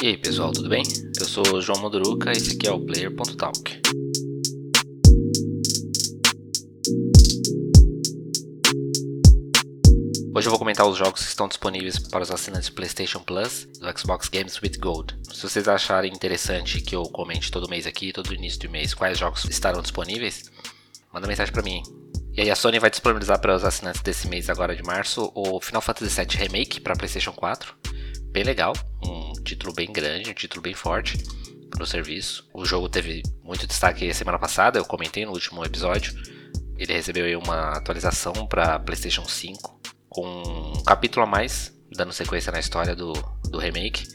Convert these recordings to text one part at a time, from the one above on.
pessoal, tudo bem? Eu sou o João Moduruca e esse aqui é o Player.talk. Hoje eu vou comentar os jogos que estão disponíveis para os assinantes PlayStation Plus do Xbox Games with Gold. Se vocês acharem interessante que eu comente todo mês aqui, todo início do mês, quais jogos estarão disponíveis, manda mensagem para mim. E aí a Sony vai disponibilizar para os assinantes desse mês agora de março o Final Fantasy VII Remake para PlayStation 4. Bem legal, um título bem grande, um título bem forte para o serviço. O jogo teve muito destaque semana passada, eu comentei no último episódio. Ele recebeu uma atualização para PlayStation 5 com um capítulo a mais, dando sequência na história do, do remake,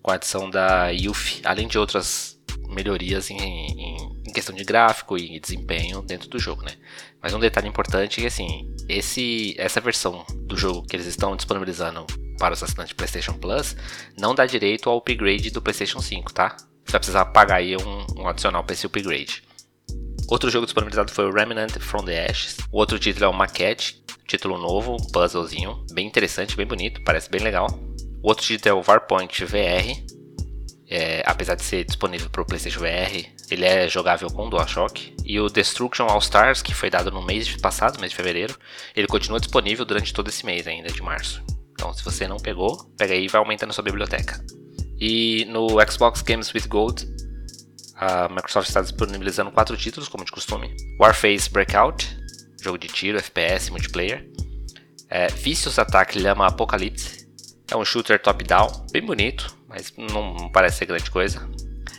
com a adição da Yuffie, além de outras melhorias em, em, em, questão de gráfico e desempenho dentro do jogo, né? Mas um detalhe importante é que assim, esse, essa versão do jogo que eles estão disponibilizando para os assinantes de PlayStation Plus não dá direito ao upgrade do PlayStation 5, tá? Você vai precisar pagar aí um, um adicional para esse upgrade. Outro jogo disponibilizado foi o Remnant from the Ashes. O outro título é o Maquette, título novo, um puzzlezinho, bem interessante, bem bonito, parece bem legal. O outro título é o Varpoint VR. É, apesar de ser disponível para o PlayStation VR, ele é jogável com DualShock. E o Destruction All Stars, que foi dado no mês passado, mês de fevereiro, ele continua disponível durante todo esse mês ainda de março. Então, se você não pegou, pega aí e vai aumentando sua biblioteca. E no Xbox Games with Gold, a Microsoft está disponibilizando quatro títulos, como de costume: Warface Breakout, jogo de tiro, FPS, multiplayer. É, Vicious Attack Lama Apocalypse, é um shooter top-down, bem bonito, mas não parece ser grande coisa.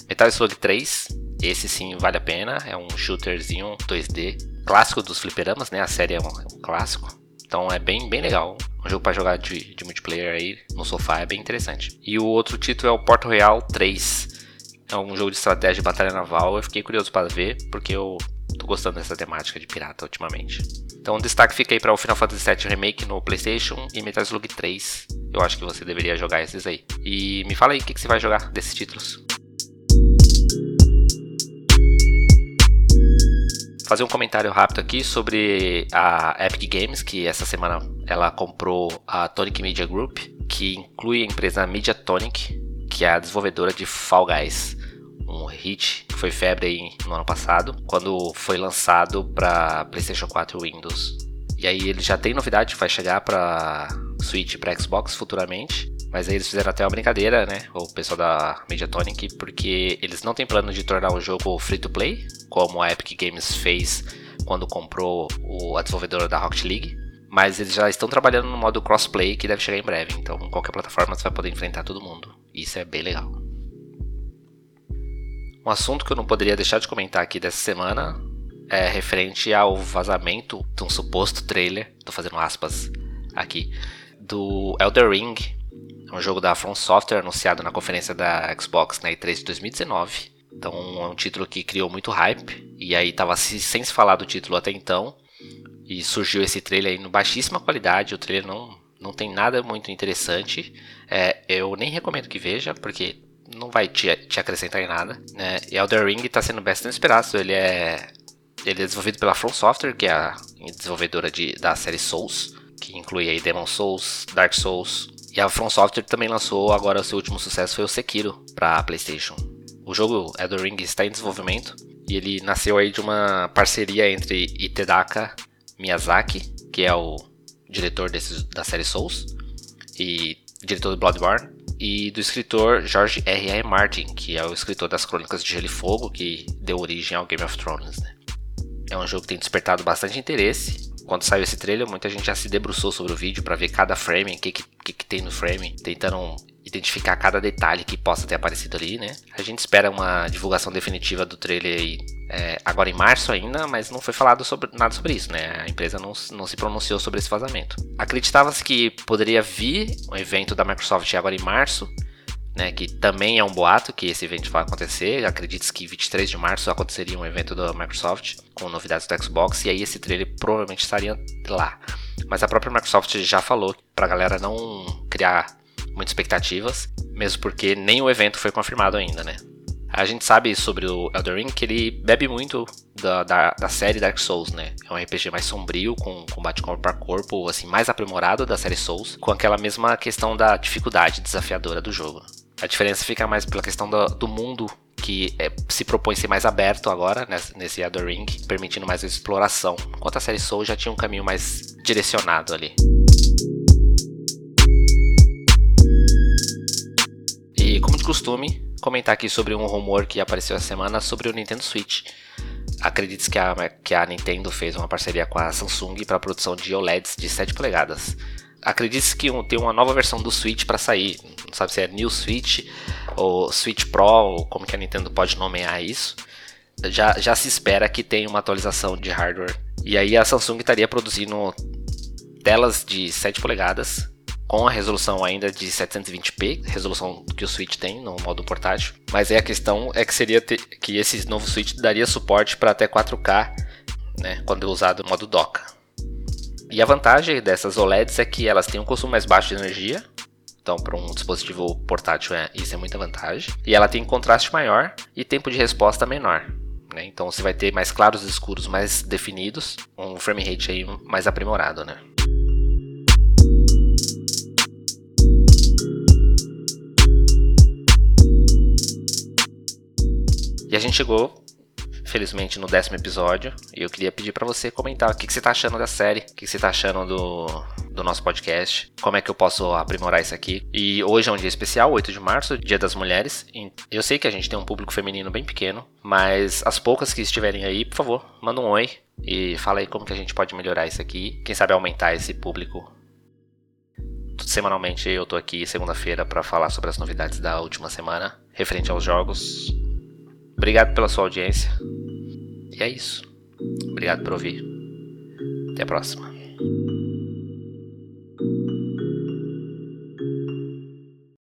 Metal Slug 3, esse sim vale a pena, é um shooterzinho 2D, clássico dos fliperamas, né? A série é um, é um clássico. Então é bem, bem legal. Um jogo para jogar de, de, multiplayer aí no sofá é bem interessante. E o outro título é o Port Royal 3. É um jogo de estratégia de batalha naval. Eu fiquei curioso para ver, porque eu tô gostando dessa temática de pirata ultimamente. Então, destaque fica aí para o Final Fantasy VII Remake no PlayStation e Metal Slug 3. Eu acho que você deveria jogar esses aí. E me fala aí o que, que você vai jogar desses títulos. Fazer um comentário rápido aqui sobre a Epic Games, que essa semana ela comprou a Tonic Media Group, que inclui a empresa Mediatonic, que é a desenvolvedora de Fall Guys um hit que foi febre aí no ano passado, quando foi lançado para PlayStation 4 e Windows. E aí ele já tem novidade vai chegar para Switch e para Xbox futuramente. Mas aí eles fizeram até uma brincadeira, né? O pessoal da Mediatonic, porque eles não têm plano de tornar o jogo free to play, como a Epic Games fez quando comprou o, a desenvolvedora da Rocket League. Mas eles já estão trabalhando no modo crossplay que deve chegar em breve. Então, em qualquer plataforma você vai poder enfrentar todo mundo. Isso é bem legal. Um assunto que eu não poderia deixar de comentar aqui dessa semana é referente ao vazamento de um suposto trailer, tô fazendo aspas aqui, do Elder Ring, um jogo da From Software anunciado na conferência da Xbox na E3 de 2019. Então é um título que criou muito hype, e aí tava sem se falar do título até então, e surgiu esse trailer aí no baixíssima qualidade, o trailer não, não tem nada muito interessante. É, eu nem recomendo que veja, porque não vai te, te acrescentar em nada. Né? E Elder Ring está sendo bastante esperado. Ele é, ele é desenvolvido pela From Software, que é a desenvolvedora de, da série Souls, que inclui aí Demon Souls, Dark Souls. E a From Software também lançou agora seu último sucesso foi o Sekiro para PlayStation. O jogo Elder Ring está em desenvolvimento e ele nasceu aí de uma parceria entre Itedaka Miyazaki, que é o diretor da série Souls e diretor do Bloodborne, e do escritor George R. R. Martin, que é o escritor das Crônicas de Gelo e Fogo, que deu origem ao Game of Thrones. Né? É um jogo que tem despertado bastante interesse. Quando saiu esse trailer, muita gente já se debruçou sobre o vídeo para ver cada frame, o que, que, que, tem no frame, tentando identificar cada detalhe que possa ter aparecido ali, né? A gente espera uma divulgação definitiva do trailer aí, é, agora em março ainda, mas não foi falado sobre, nada sobre isso, né? A empresa não, não se pronunciou sobre esse vazamento. Acreditava-se que poderia vir um evento da Microsoft agora em março, né, que também é um boato que esse evento vai acontecer. Acredite-se que 23 de março aconteceria um evento da Microsoft com novidades do Xbox e aí esse trailer provavelmente estaria lá. Mas a própria Microsoft já falou para a galera não criar muitas expectativas, mesmo porque nem o evento foi confirmado ainda, né? A gente sabe sobre o Elder Ring que ele bebe muito da, da, da, série Dark Souls, né? É um RPG mais sombrio, com combate corpo a corpo, assim, mais aprimorado da série Souls, com aquela mesma questão da dificuldade desafiadora do jogo. A diferença fica mais pela questão do, do mundo que é, se propõe ser mais aberto agora nesse, nesse Elder Ring, permitindo mais exploração, enquanto a série Soul já tinha um caminho mais direcionado ali. E como de costume, comentar aqui sobre um rumor que apareceu essa semana sobre o Nintendo Switch. Acredite que a, que a Nintendo fez uma parceria com a Samsung para a produção de OLEDs de 7 polegadas. Acredite que tem uma nova versão do Switch para sair, não sabe se é New Switch ou Switch Pro, ou como que a Nintendo pode nomear isso. Já, já se espera que tenha uma atualização de hardware. E aí a Samsung estaria produzindo telas de 7 polegadas com a resolução ainda de 720p, resolução que o Switch tem no modo portátil. Mas aí a questão é que seria ter, que esse novo Switch daria suporte para até 4K, né, quando usado no modo dock. E a vantagem dessas OLEDs é que elas têm um consumo mais baixo de energia. Então, para um dispositivo portátil, é, isso é muita vantagem. E ela tem contraste maior e tempo de resposta menor. Né? Então, você vai ter mais claros e escuros mais definidos, um frame rate aí mais aprimorado, né? E a gente chegou, felizmente, no décimo episódio. E eu queria pedir para você comentar o que, que, você tá achando da série, o que, que você tá achando do, do nosso podcast, como é que eu posso aprimorar isso aqui. E hoje é um dia especial, 8 de março, Dia das Mulheres. Eu sei que a gente tem um público feminino bem pequeno, mas as poucas que estiverem aí, por favor, manda um oi e fala aí como que a gente pode melhorar isso aqui. Quem sabe aumentar esse público semanalmente eu tô aqui segunda-feira para falar sobre as novidades da última semana referente aos jogos. Obrigado pela sua audiência. E é isso. Obrigado por ouvir. Até a próxima.